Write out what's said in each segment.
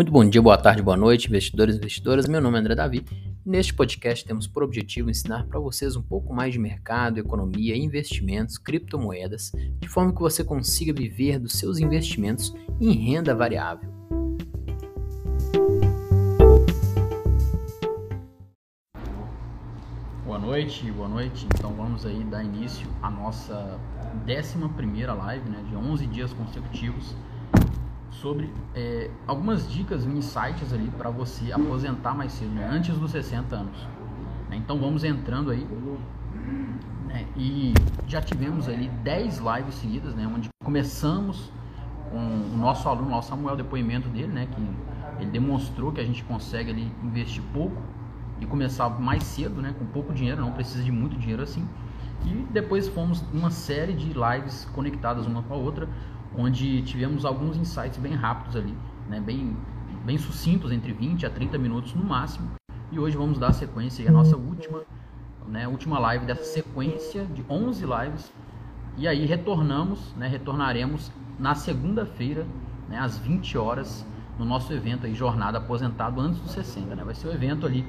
Muito bom dia, boa tarde, boa noite, investidores e investidoras. Meu nome é André Davi. Neste podcast temos por objetivo ensinar para vocês um pouco mais de mercado, economia, investimentos, criptomoedas, de forma que você consiga viver dos seus investimentos em renda variável. Boa noite, boa noite. Então vamos aí dar início à nossa 11 primeira live, né, de 11 dias consecutivos sobre é, algumas dicas, insights ali para você aposentar mais cedo, né? antes dos 60 anos. Né? Então vamos entrando aí. Né? E já tivemos ali 10 lives seguidas, né? onde começamos com o nosso aluno, o Samuel, depoimento dele, né? que ele demonstrou que a gente consegue ali investir pouco e começar mais cedo, né? com pouco dinheiro, não precisa de muito dinheiro assim. E depois fomos uma série de lives conectadas uma com a outra, onde tivemos alguns insights bem rápidos ali, né, bem, bem sucintos, entre 20 a 30 minutos no máximo. E hoje vamos dar sequência à nossa última, né, última live dessa sequência de 11 lives. E aí retornamos, né, retornaremos na segunda-feira, né, às 20 horas, no nosso evento aí, Jornada Aposentado antes dos 60. Né? Vai ser o evento ali,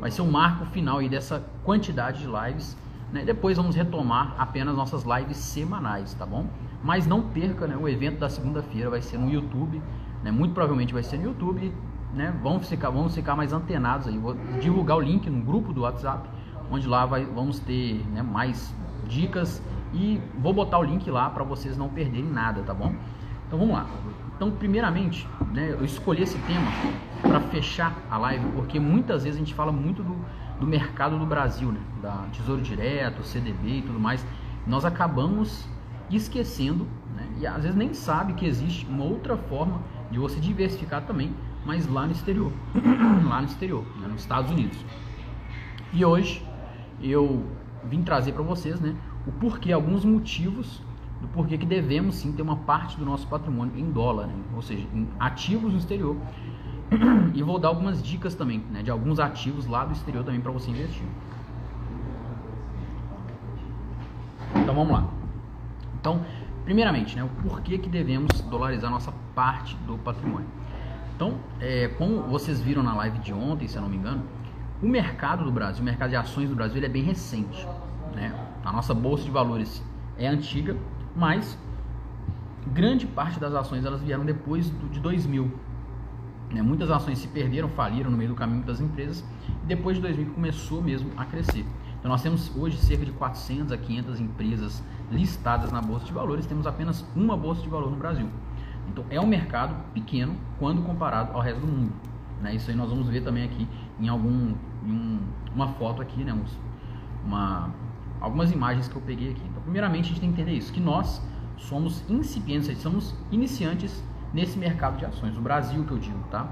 vai ser o marco final aí dessa quantidade de lives. Né? Depois vamos retomar apenas nossas lives semanais, tá bom? Mas não perca, né, o evento da segunda-feira vai ser no YouTube, né, muito provavelmente vai ser no YouTube, né, vamos ficar, vamos ficar mais antenados aí, vou divulgar o link no grupo do WhatsApp, onde lá vai, vamos ter né, mais dicas e vou botar o link lá para vocês não perderem nada, tá bom? Então vamos lá. Então, primeiramente, né, eu escolhi esse tema para fechar a live, porque muitas vezes a gente fala muito do, do mercado do Brasil, né, da Tesouro Direto, CDB e tudo mais. Nós acabamos esquecendo, né? e às vezes nem sabe que existe uma outra forma de você diversificar também, mas lá no exterior, lá no exterior, né? nos Estados Unidos. E hoje eu vim trazer para vocês, né, o porquê, alguns motivos do porquê que devemos sim ter uma parte do nosso patrimônio em dólar, né? ou seja, em ativos no exterior. E vou dar algumas dicas também, né, de alguns ativos lá do exterior também para você investir. Então vamos lá. Então, primeiramente, né, o porquê que devemos dolarizar nossa parte do patrimônio. Então, é, como vocês viram na live de ontem, se eu não me engano, o mercado do Brasil, o mercado de ações do Brasil, é bem recente. Né? A nossa bolsa de valores é antiga, mas grande parte das ações elas vieram depois do, de 2000. Né? Muitas ações se perderam, faliram no meio do caminho das empresas, e depois de 2000 começou mesmo a crescer. Então nós temos hoje cerca de 400 a 500 empresas listadas na bolsa de valores, temos apenas uma bolsa de valor no Brasil. Então é um mercado pequeno quando comparado ao resto do mundo. Né? Isso aí nós vamos ver também aqui em algum em um, uma foto aqui, né? Uma, algumas imagens que eu peguei aqui. Então, primeiramente a gente tem que entender isso, que nós somos incipientes, somos iniciantes nesse mercado de ações, o Brasil que eu digo, tá?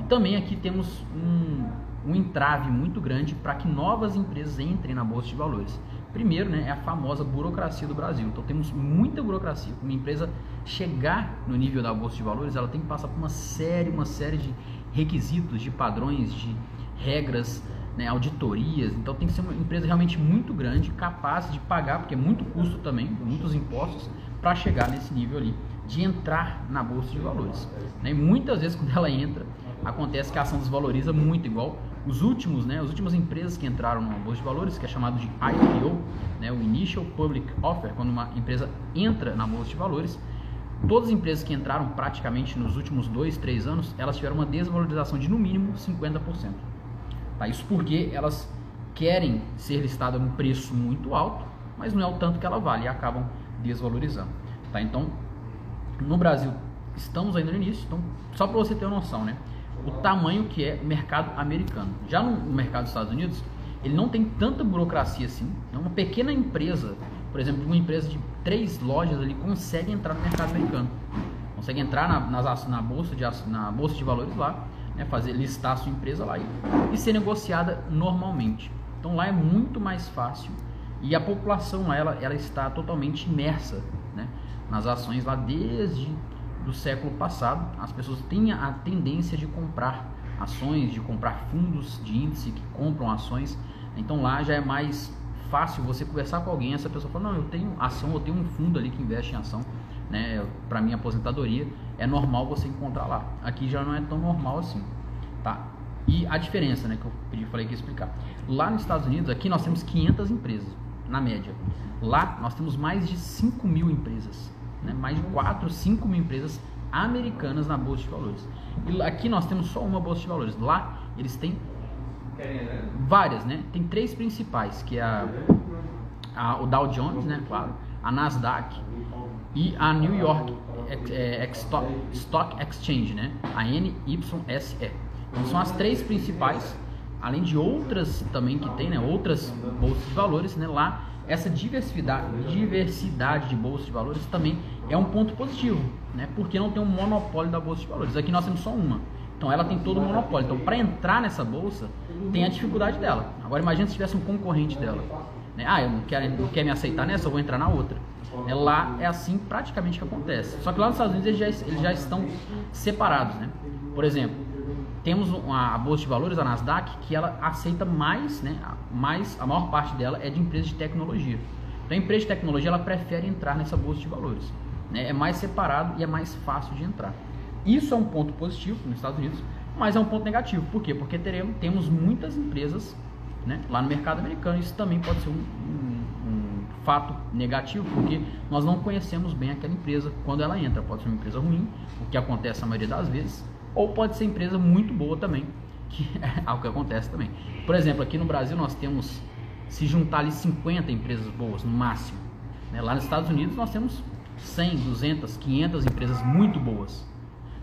E também aqui temos um, um entrave muito grande para que novas empresas entrem na bolsa de valores. Primeiro, né, é a famosa burocracia do Brasil. Então temos muita burocracia. Uma empresa chegar no nível da bolsa de valores, ela tem que passar por uma série, uma série de requisitos, de padrões, de regras, né, auditorias. Então tem que ser uma empresa realmente muito grande, capaz de pagar, porque é muito custo também, muitos impostos, para chegar nesse nível ali de entrar na bolsa de valores. Né? E muitas vezes quando ela entra, acontece que a ação desvaloriza muito, igual os últimos, né, as últimas empresas que entraram na bolsa de valores, que é chamado de IPO, né, o Initial Public Offer, quando uma empresa entra na bolsa de valores, todas as empresas que entraram praticamente nos últimos dois, três anos, elas tiveram uma desvalorização de no mínimo 50%. Tá? Isso porque elas querem ser listadas num preço muito alto, mas não é o tanto que ela vale e acabam desvalorizando. Tá? Então, no Brasil, estamos ainda no início, então, só para você ter uma noção, né? o tamanho que é o mercado americano. Já no mercado dos Estados Unidos, ele não tem tanta burocracia assim. É uma pequena empresa, por exemplo, uma empresa de três lojas ali consegue entrar no mercado americano. Consegue entrar na, nas, na, bolsa, de, na bolsa de valores lá, né, fazer listar a sua empresa lá e, e ser negociada normalmente. Então lá é muito mais fácil e a população ela, ela está totalmente imersa né, nas ações lá desde do século passado, as pessoas têm a tendência de comprar ações, de comprar fundos de índice que compram ações. Então lá já é mais fácil você conversar com alguém, essa pessoa fala, não, eu tenho ação, eu tenho um fundo ali que investe em ação. né, para minha aposentadoria, é normal você encontrar lá. Aqui já não é tão normal assim, tá? E a diferença, né, que eu pedi, falei que ia explicar. Lá nos Estados Unidos, aqui nós temos 500 empresas, na média. Lá nós temos mais de 5 mil empresas, né, mais de 4, 5 mil empresas americanas na Bolsa de Valores. E aqui nós temos só uma Bolsa de Valores. Lá eles têm várias, né? Tem três principais, que é a, a, o Dow Jones, né, claro, a Nasdaq e a New York é, é, Stock, Stock Exchange, né? A NYSE. Então são as três principais, além de outras também que tem, né? Outras bolsas de valores, né? Lá essa diversidade, diversidade de bolsas de valores também é um ponto positivo, né? Porque não tem um monopólio da bolsa de valores. Aqui nós temos só uma. Então ela tem todo o monopólio. Então para entrar nessa bolsa tem a dificuldade dela. Agora imagine se tivesse um concorrente dela. Né? Ah, eu não quero, não quer me aceitar nessa, eu vou entrar na outra. É, lá é assim praticamente que acontece. Só que lá nos Estados Unidos eles já, eles já estão separados, né? Por exemplo, temos uma, a bolsa de valores, a Nasdaq, que ela aceita mais, né? Mais, a maior parte dela é de empresas de tecnologia. Então a empresa de tecnologia ela prefere entrar nessa bolsa de valores. Né? É mais separado e é mais fácil de entrar. Isso é um ponto positivo nos Estados Unidos, mas é um ponto negativo. Por quê? Porque teremos, temos muitas empresas né, lá no mercado americano. Isso também pode ser um, um, um, fato negativo, porque nós não conhecemos bem aquela empresa quando ela entra. Pode ser uma empresa ruim, o que acontece a maioria das vezes, ou pode ser empresa muito boa também, que é algo que acontece também. Por exemplo, aqui no Brasil nós temos, se juntar ali 50 empresas boas no máximo. Né? Lá nos Estados Unidos nós temos 100, 200, 500 empresas muito boas.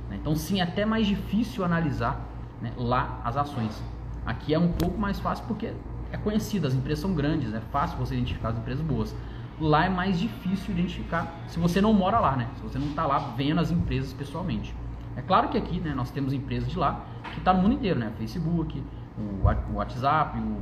Né? Então, sim, é até mais difícil analisar né, lá as ações. Aqui é um pouco mais fácil porque é conhecido, as empresas são grandes, é fácil você identificar as empresas boas. Lá é mais difícil identificar se você não mora lá, né? Se você não está lá vendo as empresas pessoalmente. É claro que aqui, né, nós temos empresas de lá que está no mundo inteiro, né? Facebook, o WhatsApp, o,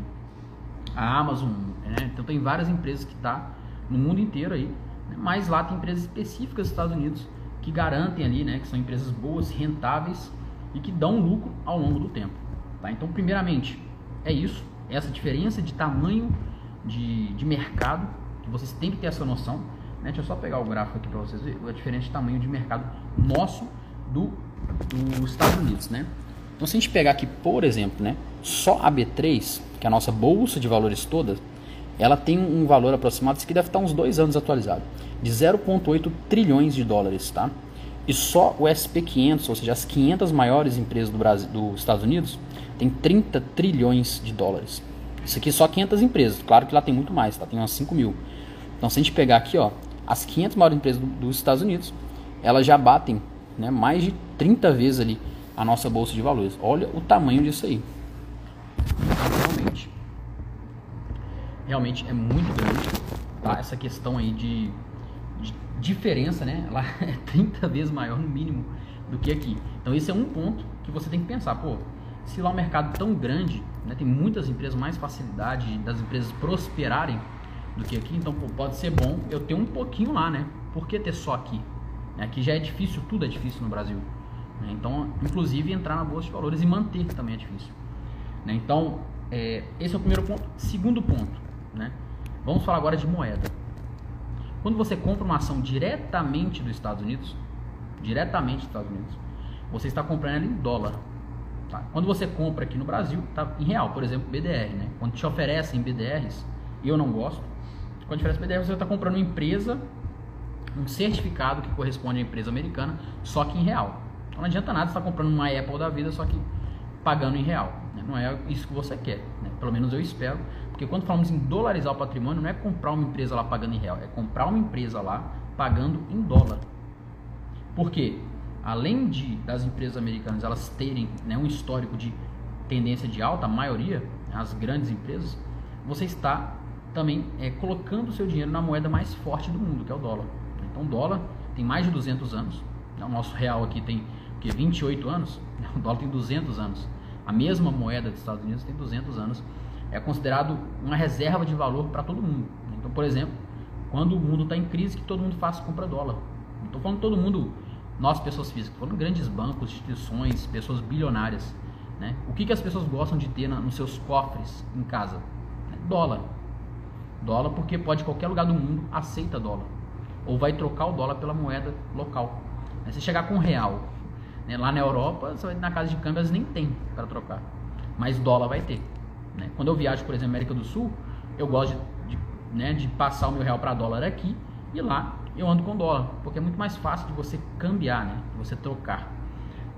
a Amazon, né? Então tem várias empresas que tá no mundo inteiro aí, né? mas lá tem empresas específicas dos Estados Unidos que garantem ali, né, que são empresas boas, rentáveis e que dão lucro ao longo do tempo. Tá? Então, primeiramente, é isso, essa diferença de tamanho de, de mercado, que vocês têm que ter essa noção. Né? Deixa eu só pegar o gráfico aqui para vocês verem a diferença de tamanho de mercado nosso do, dos Estados Unidos. Né? Então, se a gente pegar aqui, por exemplo, né, só a B3, que é a nossa bolsa de valores toda, ela tem um valor aproximado, isso aqui deve estar uns dois anos atualizado de 0,8 trilhões de dólares, tá? E só o SP500, ou seja, as 500 maiores empresas do Brasil, dos Estados Unidos, tem 30 trilhões de dólares. Isso aqui é só 500 empresas. Claro que lá tem muito mais, tá? Tem umas 5 mil. Então, se a gente pegar aqui, ó, as 500 maiores empresas do, dos Estados Unidos, elas já batem, né, mais de 30 vezes ali a nossa bolsa de valores. Olha o tamanho disso aí. Realmente, realmente é muito grande, tá? Essa questão aí de diferença, né? Lá é 30 vezes maior no mínimo do que aqui. Então esse é um ponto que você tem que pensar, pô, se lá o um mercado tão grande, né, tem muitas empresas mais facilidade das empresas prosperarem do que aqui, então pô, pode ser bom eu ter um pouquinho lá, né? Por que ter só aqui? Aqui já é difícil, tudo é difícil no Brasil. Né? Então, inclusive entrar na bolsa de valores e manter também é difícil. Né? Então, é, esse é o primeiro ponto. Segundo ponto, né? Vamos falar agora de moeda. Quando você compra uma ação diretamente dos Estados Unidos, diretamente dos Estados Unidos, você está comprando ela em dólar. Tá? Quando você compra aqui no Brasil, tá em real, por exemplo, BDR, né? Quando te oferecem BDRs, eu não gosto. Quando te oferece BDR, você está comprando uma empresa, um certificado que corresponde à empresa americana, só que em real. Então não adianta nada estar tá comprando uma Apple da vida, só que pagando em real. Né? Não é isso que você quer. Né? Pelo menos eu espero porque quando falamos em dolarizar o patrimônio, não é comprar uma empresa lá pagando em real, é comprar uma empresa lá pagando em dólar. Por quê? Além de das empresas americanas elas terem né, um histórico de tendência de alta, a maioria, as grandes empresas, você está também é, colocando o seu dinheiro na moeda mais forte do mundo, que é o dólar. Então, o dólar tem mais de 200 anos. Né, o nosso real aqui tem que 28 anos, o dólar tem 200 anos. A mesma moeda dos Estados Unidos tem 200 anos é considerado uma reserva de valor para todo mundo. Então, por exemplo, quando o mundo está em crise, que todo mundo faz compra dólar. Não estou falando todo mundo, nós pessoas físicas, falando grandes bancos, instituições, pessoas bilionárias. Né? O que, que as pessoas gostam de ter na, nos seus cofres em casa? Dólar. Dólar porque pode qualquer lugar do mundo aceita dólar. Ou vai trocar o dólar pela moeda local. Você chegar com real, né? lá na Europa, você vai na casa de câmbios nem tem para trocar, mas dólar vai ter. Né? Quando eu viajo, por exemplo, América do Sul, eu gosto de, de, né, de passar o meu real para dólar aqui e lá eu ando com dólar, porque é muito mais fácil de você cambiar, né? de você trocar.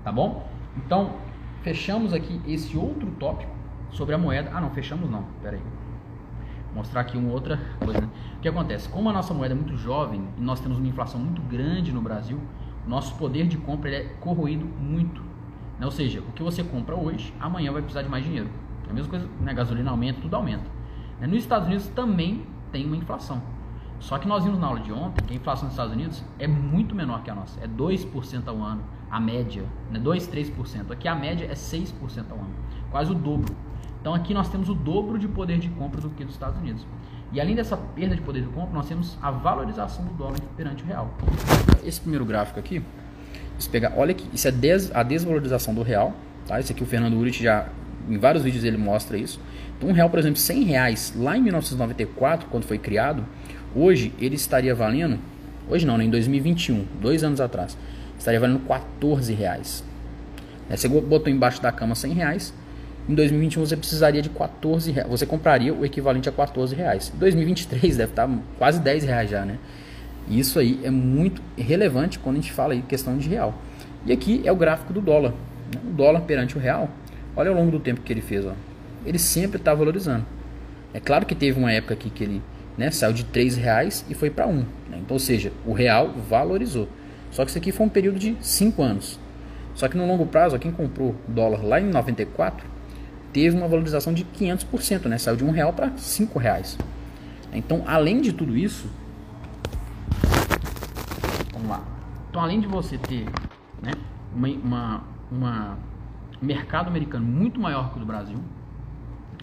Tá bom? Então, fechamos aqui esse outro tópico sobre a moeda. Ah, não, fechamos não. Pera aí. Vou mostrar aqui uma outra coisa. Né? O que acontece? Como a nossa moeda é muito jovem e nós temos uma inflação muito grande no Brasil, nosso poder de compra é corroído muito. Né? Ou seja, o que você compra hoje, amanhã vai precisar de mais dinheiro. É a mesma coisa, né? gasolina aumenta, tudo aumenta. Né? Nos Estados Unidos também tem uma inflação. Só que nós vimos na aula de ontem que a inflação nos Estados Unidos é muito menor que a nossa. É 2% ao ano, a média. Né? 2, 3%. Aqui a média é 6% ao ano. Quase o dobro. Então aqui nós temos o dobro de poder de compra do que dos Estados Unidos. E além dessa perda de poder de compra, nós temos a valorização do dólar perante o real. Esse primeiro gráfico aqui, se pegar, olha que isso é des, a desvalorização do real. Tá? Isso aqui o Fernando Urich já, em vários vídeos ele mostra isso. Então um real, por exemplo, 100 reais lá em 1994, quando foi criado, hoje ele estaria valendo, hoje não, né, em 2021, dois anos atrás, estaria valendo 14 reais. Você botou embaixo da cama 100 reais, em 2021 você precisaria de 14 reais. Você compraria o equivalente a 14 reais. Em 2023 deve estar quase 10 reais já, né? E isso aí é muito relevante quando a gente fala aí questão de real. E aqui é o gráfico do dólar. Né? O dólar perante o real, olha ao longo do tempo que ele fez. Ó. Ele sempre está valorizando. É claro que teve uma época aqui que ele né, saiu de 3 reais e foi para 1. Né? Então, ou seja, o real valorizou. Só que isso aqui foi um período de 5 anos. Só que no longo prazo, quem comprou dólar lá em 94 teve uma valorização de 500%, né? Saiu de um real para cinco reais. Então, além de tudo isso, vamos lá. Então, além de você ter, né, uma, uma, uma um mercado americano muito maior que o do Brasil,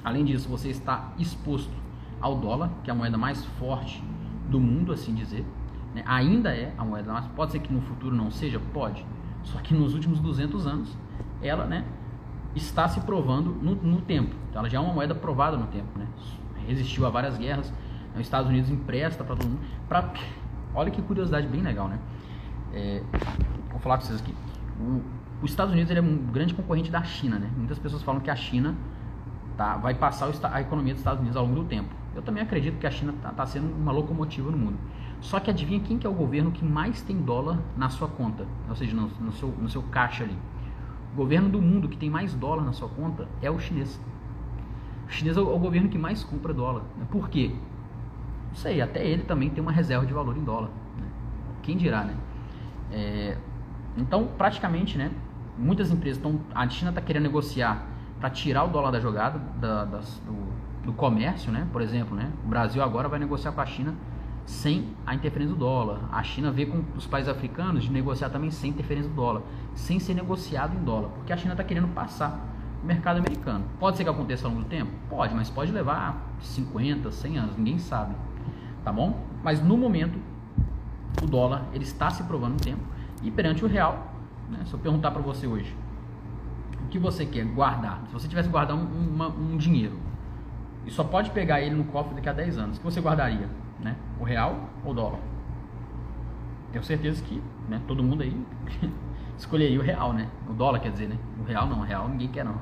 além disso, você está exposto ao dólar, que é a moeda mais forte do mundo, assim dizer. Né? Ainda é a moeda mais. Pode ser que no futuro não seja, pode. Só que nos últimos 200 anos, ela, né, está se provando no, no tempo. Então, ela já é uma moeda provada no tempo, né? Resistiu a várias guerras. Né? Os Estados Unidos empresta para todo mundo. Pra... Olha que curiosidade bem legal, né? É... Vou falar com vocês aqui. O, os Estados Unidos é um grande concorrente da China, né? Muitas pessoas falam que a China tá, vai passar a economia dos Estados Unidos ao longo do tempo. Eu também acredito que a China está tá sendo uma locomotiva no mundo. Só que adivinha quem que é o governo que mais tem dólar na sua conta, ou seja, no, no, seu, no seu caixa ali. O governo do mundo que tem mais dólar na sua conta é o chinês. O chinês é o, governo que mais compra dólar. Né? Por quê? Não sei, até ele também tem uma reserva de valor em dólar. Né? Quem dirá, né? É, então, praticamente, né? Muitas empresas estão. A China está querendo negociar para tirar o dólar da jogada, da, das, do, do comércio, né? Por exemplo, né? O Brasil agora vai negociar com a China sem a interferência do dólar. A China vê com os países africanos de negociar também sem interferência do dólar, sem ser negociado em dólar, porque a China está querendo passar o mercado americano. Pode ser que aconteça ao longo do tempo? Pode, mas pode levar 50, 100 anos, ninguém sabe, tá bom? Mas no momento, o dólar ele está se provando no tempo e perante o real, né, se eu perguntar para você hoje, o que você quer guardar? Se você tivesse guardar um, um dinheiro e só pode pegar ele no cofre daqui a 10 anos, o que você guardaria? Né? O real ou o dólar? Tenho certeza que né, todo mundo aí escolheria o real, né? O dólar quer dizer, né? O real não, o real ninguém quer não.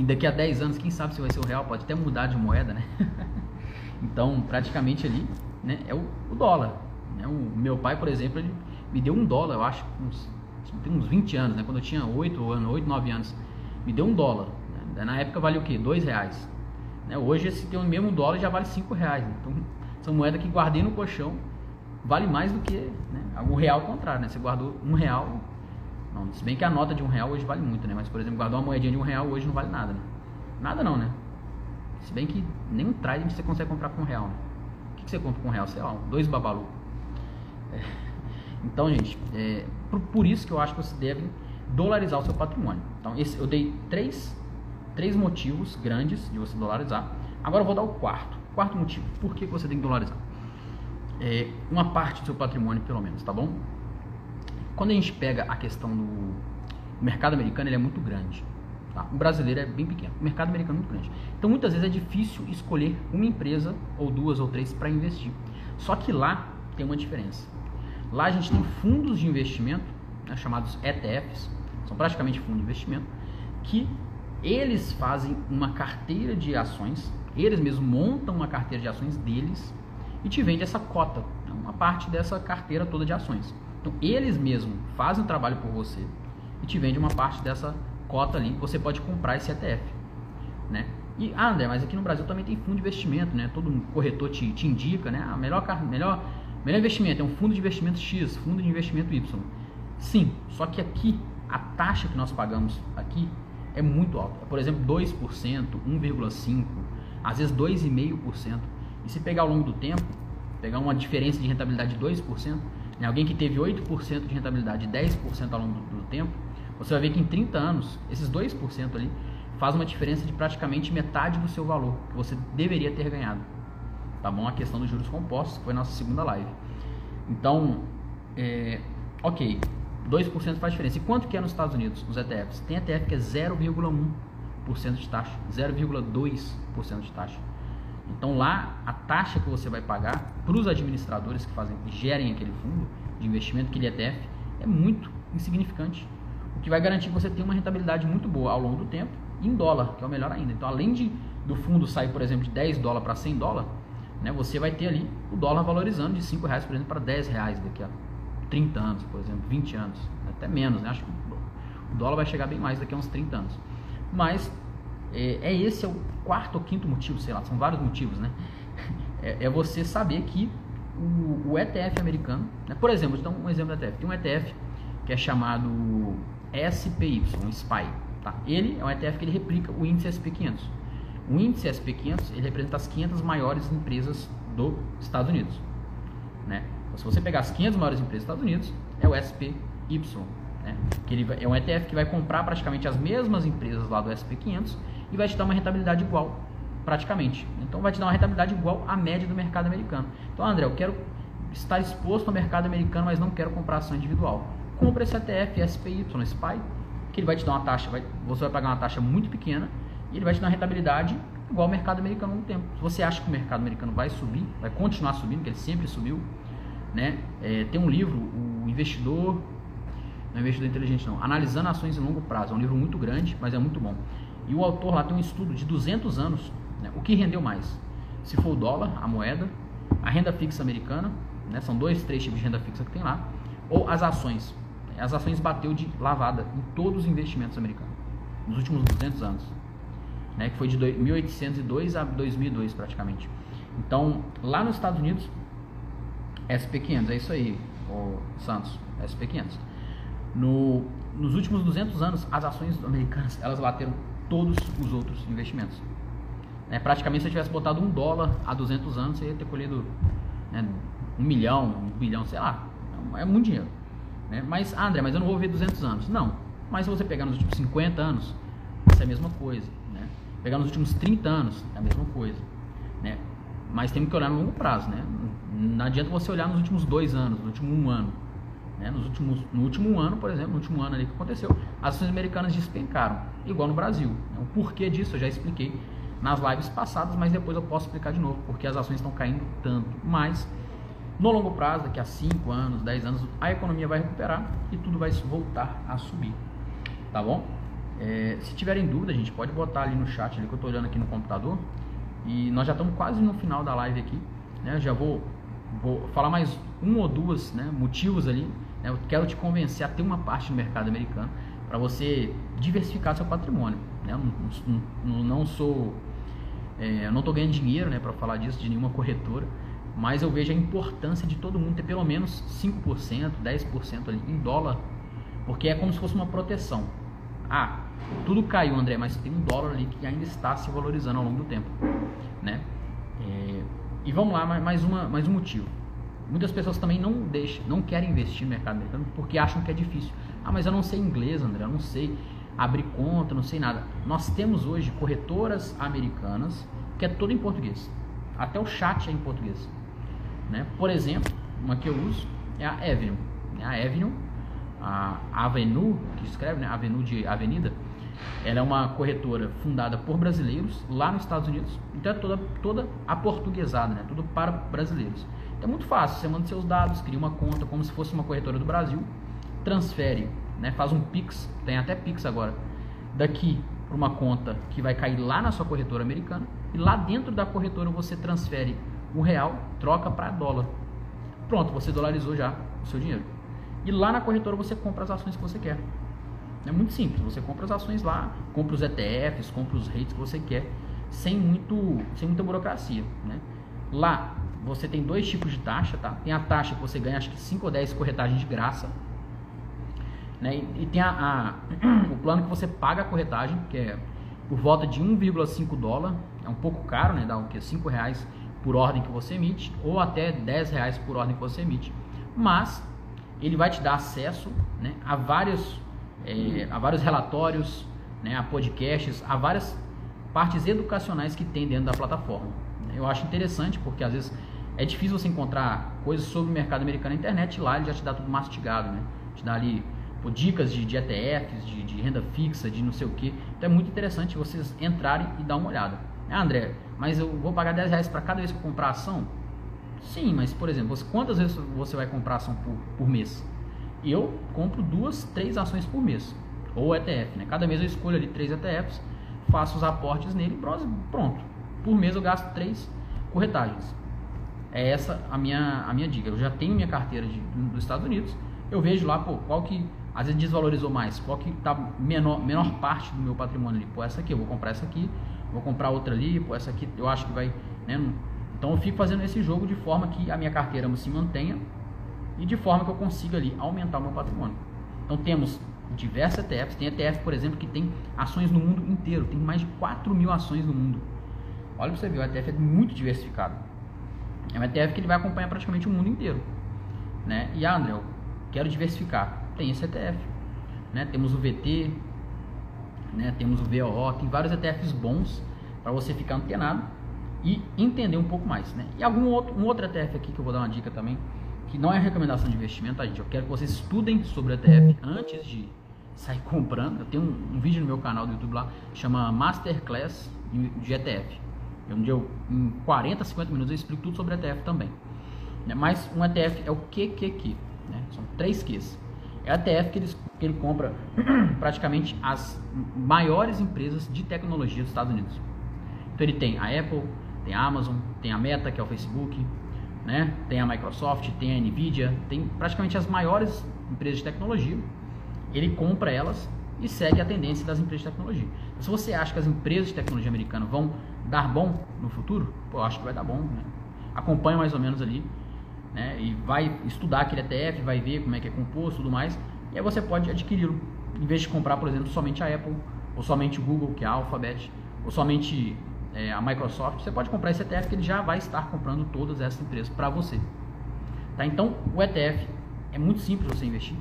Daqui a 10 anos, quem sabe se vai ser o real, pode até mudar de moeda, né? então, praticamente ali, né, é o, o dólar. Né? O meu pai, por exemplo, ele me deu um dólar, eu acho, uns, tem uns 20 anos, né? Quando eu tinha 8 anos, 8, 9 anos, me deu um dólar. Né? Na época valia o quê? 2 reais. Né? Hoje, esse tem o mesmo dólar já vale 5 reais. Então, são moedas que guardei no colchão vale mais do que né, o real ao contrário, né? Você guardou um real, não, se bem que a nota de um real hoje vale muito, né? Mas por exemplo, guardar uma moedinha de um real hoje não vale nada, né? Nada não, né? Se bem que nem um Trident você consegue comprar com um real, né? O que, você compra com um real? Sei lá, dois babalu. É. Então, gente, é, por, por, isso que eu acho que você deve dolarizar o seu patrimônio. Então, esse, eu dei três, três motivos grandes de você dolarizar. Agora eu vou dar o quarto. Quarto motivo, por que você tem que dolarizar? É, uma parte do seu patrimônio, pelo menos, tá bom? Quando a gente pega a questão do o mercado americano, ele é muito grande. Tá? O brasileiro é bem pequeno. O mercado americano é muito grande. Então, muitas vezes é difícil escolher uma empresa, ou duas, ou três, para investir. Só que lá, tem uma diferença. Lá a gente tem fundos de investimento, né, chamados ETFs, são praticamente fundos de investimento, que eles fazem uma carteira de ações, eles mesmos montam uma carteira de ações deles e te vendem essa cota, uma parte dessa carteira toda de ações. Então eles mesmos fazem o trabalho por você e te vendem uma parte dessa cota ali, você pode comprar esse ETF, né? E, ah, André, mas aqui no Brasil também tem fundo de investimento, né? Todo corretor te, te indica, né? A melhor, melhor, melhor investimento é um fundo de investimento X, fundo de investimento Y. Sim, só que aqui, a taxa que nós pagamos aqui é muito alta. Por exemplo, 2%, 1,5%, às vezes 2,5%. E se pegar ao longo do tempo, pegar uma diferença de rentabilidade de 2%, né? alguém que teve 8% de rentabilidade e 10% ao longo do, do tempo, você vai ver que em 30 anos, esses 2% ali faz uma diferença de praticamente metade do seu valor que você deveria ter ganhado. Tá bom? A questão dos juros compostos, que foi nossa segunda live. Então, é, ok, 2% faz diferença. E quanto que é nos Estados Unidos, os ETFs? Tem ETF que é 0,1% de taxa, 0,2% de taxa. Então lá, a taxa que você vai pagar para os administradores que fazem, que gerem aquele fundo de investimento, aquele ETF, é muito insignificante. O que vai garantir que você tenha uma rentabilidade muito boa ao longo do tempo em dólar, que é o melhor ainda. Então, além de do fundo sair, por exemplo, de 10 dólares para 100 dólares, né, você vai ter ali o dólar valorizando de 5 reais, por exemplo, para 10 reais daqui a 30 anos, por exemplo, 20 anos, até menos, né? Acho que o dólar vai chegar bem mais daqui a uns 30 anos. Mas é, é esse é o quarto ou quinto motivo, sei lá, são vários motivos, né? É, é você saber que o, o ETF americano, né? por exemplo, então um exemplo do ETF, tem um ETF que é chamado SPY, SPY, Tá? Ele é um ETF que ele replica o índice SP500. O índice SP500 ele representa as 500 maiores empresas dos Estados Unidos. Né? Então, se você pegar as 500 maiores empresas dos Estados Unidos, é o SPY. Né? Que ele é um ETF que vai comprar praticamente as mesmas empresas lá do SP500 e vai te dar uma rentabilidade igual, praticamente. Então vai te dar uma rentabilidade igual à média do mercado americano. Então, André, eu quero estar exposto ao mercado americano, mas não quero comprar ação individual. Compre esse ETF SPY, SPY, que ele vai te dar uma taxa, vai, você vai pagar uma taxa muito pequena e ele vai te dar uma rentabilidade igual ao mercado americano no tempo. Se você acha que o mercado americano vai subir, vai continuar subindo, que ele sempre subiu, né? É, tem um livro, o investidor, não é investidor inteligente não, analisando ações em longo prazo. É um livro muito grande, mas é muito bom. E o autor lá tem um estudo de 200 anos, né? o que rendeu mais? Se for o dólar, a moeda, a renda fixa americana, né? São dois, três tipos de renda fixa que tem lá, ou as ações as ações bateu de lavada em todos os investimentos americanos nos últimos 200 anos, né, que foi de 1802 a 2002 praticamente. Então, lá nos Estados Unidos, SP500, é isso aí, o Santos, SP500. No, nos últimos 200 anos, as ações americanas, elas bateram todos os outros investimentos. É, praticamente, se eu tivesse botado um dólar há 200 anos, você ia ter colhido né, um milhão, um bilhão, sei lá. É muito dinheiro. Né? Mas, ah, André, mas eu não vou ver 200 anos. Não. Mas se você pegar nos últimos 50 anos, isso é a mesma coisa. Né? Pegar nos últimos 30 anos, é a mesma coisa. Né? Mas temos que olhar no longo prazo. Né? Não adianta você olhar nos últimos dois anos, no último um ano. Né? Nos últimos, no último ano, por exemplo, no último ano ali que aconteceu, as ações americanas despencaram, igual no Brasil. Né? O porquê disso eu já expliquei nas lives passadas, mas depois eu posso explicar de novo, porque as ações estão caindo tanto. Mas no longo prazo, daqui a 5 anos, 10 anos, a economia vai recuperar e tudo vai voltar a subir. Tá bom? É, se tiverem dúvida, a gente pode botar ali no chat ali que eu estou olhando aqui no computador. E nós já estamos quase no final da live aqui. Né? Já vou, vou falar mais um ou duas né, motivos ali. Né? Eu quero te convencer a ter uma parte no mercado americano para você diversificar seu patrimônio. Né? Eu não, não, não sou, é, eu não estou ganhando dinheiro né, para falar disso de nenhuma corretora mas eu vejo a importância de todo mundo ter pelo menos 5%, 10% ali em dólar, porque é como se fosse uma proteção. Ah, tudo caiu, André, mas tem um dólar ali que ainda está se valorizando ao longo do tempo, né? É, e vamos lá, mais, uma, mais um motivo. Muitas pessoas também não deixam, não querem investir no mercado americano porque acham que é difícil. Ah, mas eu não sei inglês, André, eu não sei abrir conta, não sei nada. Nós temos hoje corretoras americanas que é todo em português. Até o chat é em português. Né? Por exemplo, uma que eu uso é a Avenue. Né? A Avenue, a Avenue, que escreve, né? Avenue de Avenida, ela é uma corretora fundada por brasileiros lá nos Estados Unidos, então é toda, toda aportuguesada, né? tudo para brasileiros. É muito fácil, você manda seus dados, cria uma conta como se fosse uma corretora do Brasil, transfere, né, faz um Pix, tem até Pix agora, daqui para uma conta que vai cair lá na sua corretora americana e lá dentro da corretora você transfere o real, troca para dólar. Pronto, você dolarizou já o seu dinheiro. E lá na corretora você compra as ações que você quer. É muito simples, você compra as ações lá, compra os ETFs, compra os rates que você quer, sem, muito, sem muita burocracia. Né? Lá você tem dois tipos de taxa, tá? Tem a taxa que você ganha acho que 5 ou 10 corretagens de graça. Né? E, e tem a, a, o plano que você paga a corretagem, que é por volta de 1,5 dólar. É um pouco caro, né? Dá o que? 5 reais por ordem que você emite, ou até 10 reais por ordem que você emite. Mas ele vai te dar acesso né, a, vários, é, a vários relatórios, né, a podcasts, a várias partes educacionais que tem dentro da plataforma. Eu acho interessante porque às vezes é difícil você encontrar coisas sobre o mercado americano na internet lá ele já te dá tudo mastigado, né? Te dá ali pô, dicas de, de ETFs, de, de, renda fixa, de não sei o que. Então é muito interessante vocês entrarem e dar uma olhada. Ah, André, mas eu vou pagar 10 reais para cada vez que eu comprar ação? Sim, mas por exemplo, quantas vezes você vai comprar ação por, por mês? Eu compro duas, três ações por mês. Ou ETF, né? Cada mês eu escolho ali três ETFs, faço os aportes nele e pronto. Por mês eu gasto três corretagens. É essa a minha, a minha dica. Eu já tenho minha carteira de, dos Estados Unidos. Eu vejo lá, pô, qual que às vezes desvalorizou mais, qual que tá menor, menor parte do meu patrimônio ali. Pô, essa aqui, eu vou comprar essa aqui, vou comprar outra ali, pô, essa aqui eu acho que vai, né? Então eu fico fazendo esse jogo de forma que a minha carteira se mantenha e de forma que eu consiga ali aumentar o meu patrimônio. Então temos diversos ETFs, tem ETF, por exemplo, que tem ações no mundo inteiro, tem mais de 4 mil ações no mundo. Olha para você ver, o ETF é muito diversificado. É um ETF que ele vai acompanhar praticamente o mundo inteiro. Né? E ah, André, eu quero diversificar. Tem esse ETF. Né? Temos o VT, né? temos o VOO, tem vários ETFs bons para você ficar antenado e entender um pouco mais. Né? E algum outro, um outro ETF aqui que eu vou dar uma dica também, que não é recomendação de investimento, tá, gente? Eu quero que vocês estudem sobre ETF antes de sair comprando. Eu tenho um, um vídeo no meu canal do YouTube lá, chama Masterclass de ETF onde eu, em 40, 50 minutos, eu explico tudo sobre ETF também. Né? Mas um ETF é o QQQ, né? são três Qs. É ETF que, eles, que ele compra praticamente as maiores empresas de tecnologia dos Estados Unidos. Então ele tem a Apple, tem a Amazon, tem a Meta, que é o Facebook, né? tem a Microsoft, tem a Nvidia, tem praticamente as maiores empresas de tecnologia. Ele compra elas e segue a tendência das empresas de tecnologia. Se você acha que as empresas de tecnologia americanas vão dar bom no futuro, pô, eu acho que vai dar bom. Né? Acompanha mais ou menos ali né? e vai estudar aquele ETF, vai ver como é que é composto e tudo mais, e aí você pode adquiri-lo. Em vez de comprar, por exemplo, somente a Apple, ou somente o Google, que é a Alphabet, ou somente é, a Microsoft, você pode comprar esse ETF que ele já vai estar comprando todas essas empresas para você. Tá? Então, o ETF é muito simples você investir.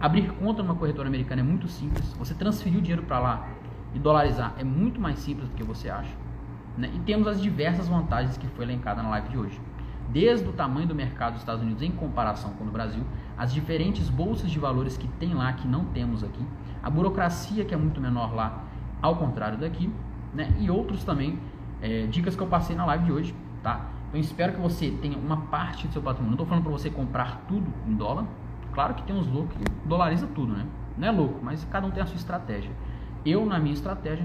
Abrir conta numa corretora americana é muito simples. Você transferir o dinheiro para lá e dolarizar é muito mais simples do que você acha. Né? E temos as diversas vantagens que foi elencada na live de hoje. Desde o tamanho do mercado dos Estados Unidos em comparação com o Brasil, as diferentes bolsas de valores que tem lá que não temos aqui, a burocracia que é muito menor lá, ao contrário daqui, né? e outros também, é, dicas que eu passei na live de hoje. Tá? Então espero que você tenha uma parte do seu patrimônio. Não estou falando para você comprar tudo em dólar, Claro que tem uns loucos que dolariza tudo, né? Não é louco, mas cada um tem a sua estratégia. Eu, na minha estratégia,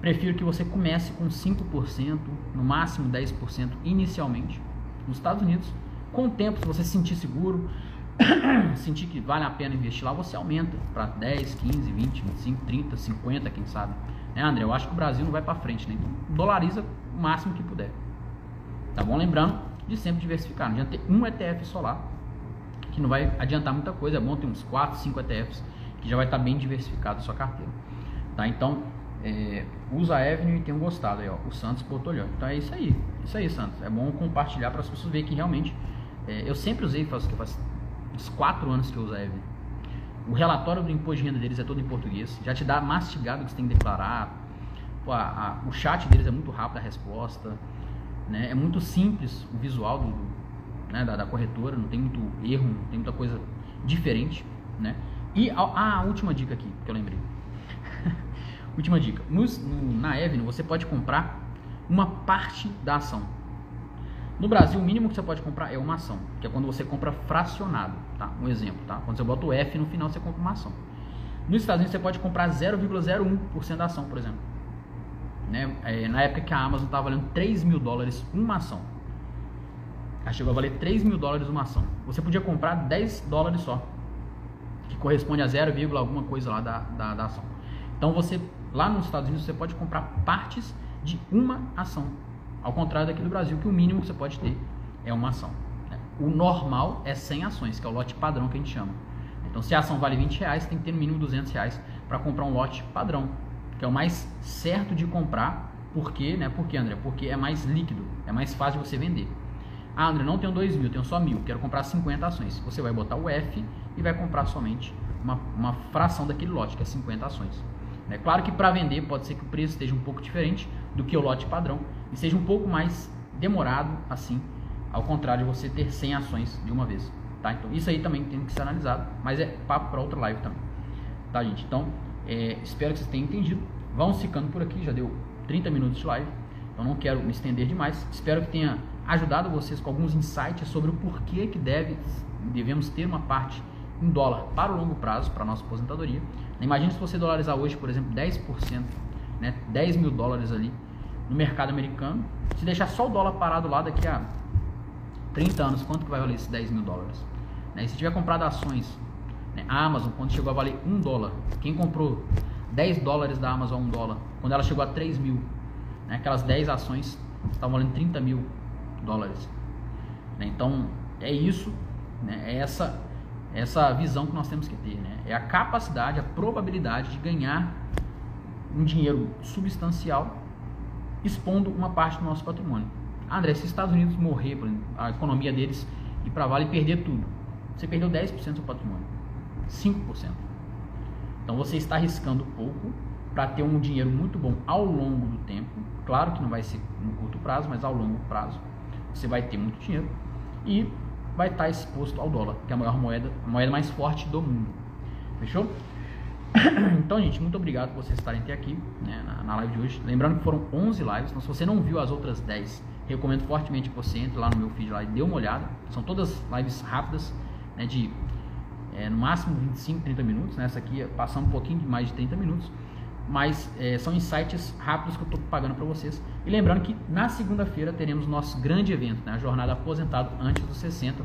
prefiro que você comece com 5%, no máximo 10% inicialmente, nos Estados Unidos. Com o tempo, se você se sentir seguro, sentir que vale a pena investir lá, você aumenta para 10, 15, 20, 25, 30, 50, quem sabe. Né, André? Eu acho que o Brasil não vai para frente, né? Então, dolariza o máximo que puder. Tá bom? Lembrando de sempre diversificar. Não adianta ter um ETF lá que não vai adiantar muita coisa. É bom ter uns 4, 5 ETFs que já vai estar bem diversificado a sua carteira. Tá? Então, é, usa a Avenue e tenham gostado aí, ó. O Santos Portolhão. Então é isso aí. Isso aí, Santos. É bom compartilhar para as pessoas verem que realmente é, eu sempre usei, faz, faz uns 4 anos que eu uso a Avenue. O relatório do imposto de renda deles é todo em português. Já te dá mastigado o que você tem que declarar. Pô, a, a, o chat deles é muito rápido a resposta. Né? É muito simples o visual do, né, da, da, corretora, não tem muito erro, não tem muita coisa diferente, né? E a, a última dica aqui, que eu lembrei. Última dica. no, na Avenue você pode comprar uma parte da ação. No Brasil, o mínimo que você pode comprar é uma ação, que é quando você compra fracionado, tá? Um exemplo, tá? Quando você bota o F no final, você compra uma ação. Nos Estados Unidos, você pode comprar 0,01% da ação, por exemplo. Né? É, na época que a Amazon estava valendo 3 mil dólares uma ação. Ela chegou a valer 3 mil dólares uma ação. Você podia comprar 10 dólares só, que corresponde a 0, alguma coisa lá da, da, da ação. Então você, lá nos Estados Unidos, você pode comprar partes de uma ação. Ao contrário daqui do Brasil, que o mínimo que você pode ter é uma ação. Né? O normal é 100 ações, que é o lote padrão que a gente chama. Então, se a ação vale 20 reais, tem que ter no mínimo 200 reais para comprar um lote padrão, que é o mais certo de comprar. Por quê? Né? Por quê, André? Porque é mais líquido, é mais fácil de você vender. Ah, André, não tenho 2 mil, tenho só mil, quero comprar 50 ações. Você vai botar o F e vai comprar somente uma, uma fração daquele lote, que é 50 ações. É claro que para vender pode ser que o preço esteja um pouco diferente do que o lote padrão e seja um pouco mais demorado assim, ao contrário de você ter 100 ações de uma vez. Tá? Então isso aí também tem que ser analisado, mas é papo para outra live também. Tá, gente? Então, é, espero que vocês tenham entendido. Vamos ficando por aqui, já deu 30 minutos de live. Eu não quero me estender demais. Espero que tenha ajudado vocês com alguns insights sobre o porquê que deve, devemos ter uma parte em dólar para o longo prazo, para a nossa aposentadoria. Imagine se você dolarizar hoje, por exemplo, 10%, né, 10 mil dólares ali no mercado americano. Se deixar só o dólar parado lá daqui a 30 anos, quanto que vai valer esses 10 mil dólares? Né, e se tiver comprado ações, né, a Amazon, quando chegou a valer 1 dólar, quem comprou 10 dólares da Amazon a 1 dólar, quando ela chegou a 3 mil, né, aquelas 10 ações estavam valendo 30 mil dólares. Né, então, é isso, né, é essa essa visão que nós temos que ter, né? É a capacidade, a probabilidade de ganhar um dinheiro substancial expondo uma parte do nosso patrimônio. André, se os Estados Unidos morrer, exemplo, a economia deles ir para vale e perder tudo, você perdeu 10% do seu patrimônio, 5%. Então você está arriscando pouco para ter um dinheiro muito bom ao longo do tempo. Claro que não vai ser no curto prazo, mas ao longo prazo você vai ter muito dinheiro e vai estar exposto ao dólar, que é a maior moeda, a moeda mais forte do mundo. Fechou? Então, gente, muito obrigado por vocês estarem até aqui né, na, live de hoje. Lembrando que foram 11 lives, então se você não viu as outras 10, recomendo fortemente que você entre lá no meu feed lá e dê uma olhada. São todas lives rápidas, né, de é, no máximo 25, 30 minutos. Né, essa aqui é passar um pouquinho de mais de 30 minutos mas é, são insights rápidos que eu estou pagando para vocês. E lembrando que na segunda-feira teremos nosso grande evento, né, a jornada aposentado antes dos 60.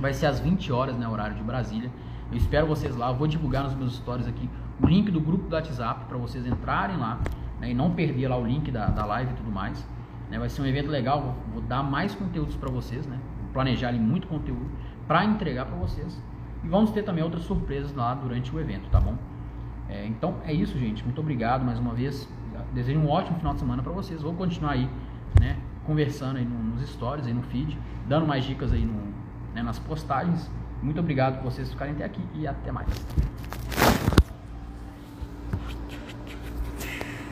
Vai ser às 20 horas, né, horário de Brasília. Eu espero vocês lá. Eu vou divulgar nos meus stories aqui o link do grupo do WhatsApp para vocês entrarem lá né, e não perder lá o link da, da live e tudo mais. Né, vai ser um evento legal. Vou, vou dar mais conteúdos para vocês, né, planejar ali muito conteúdo para entregar para vocês. E vamos ter também outras surpresas lá durante o evento, tá bom? É, então é isso, gente. Muito obrigado mais uma vez. Desejo um ótimo final de semana para vocês. Vou continuar aí, né, conversando aí nos stories, aí no feed, dando mais dicas aí no, né, nas postagens. Muito obrigado por vocês ficarem até aqui e até mais.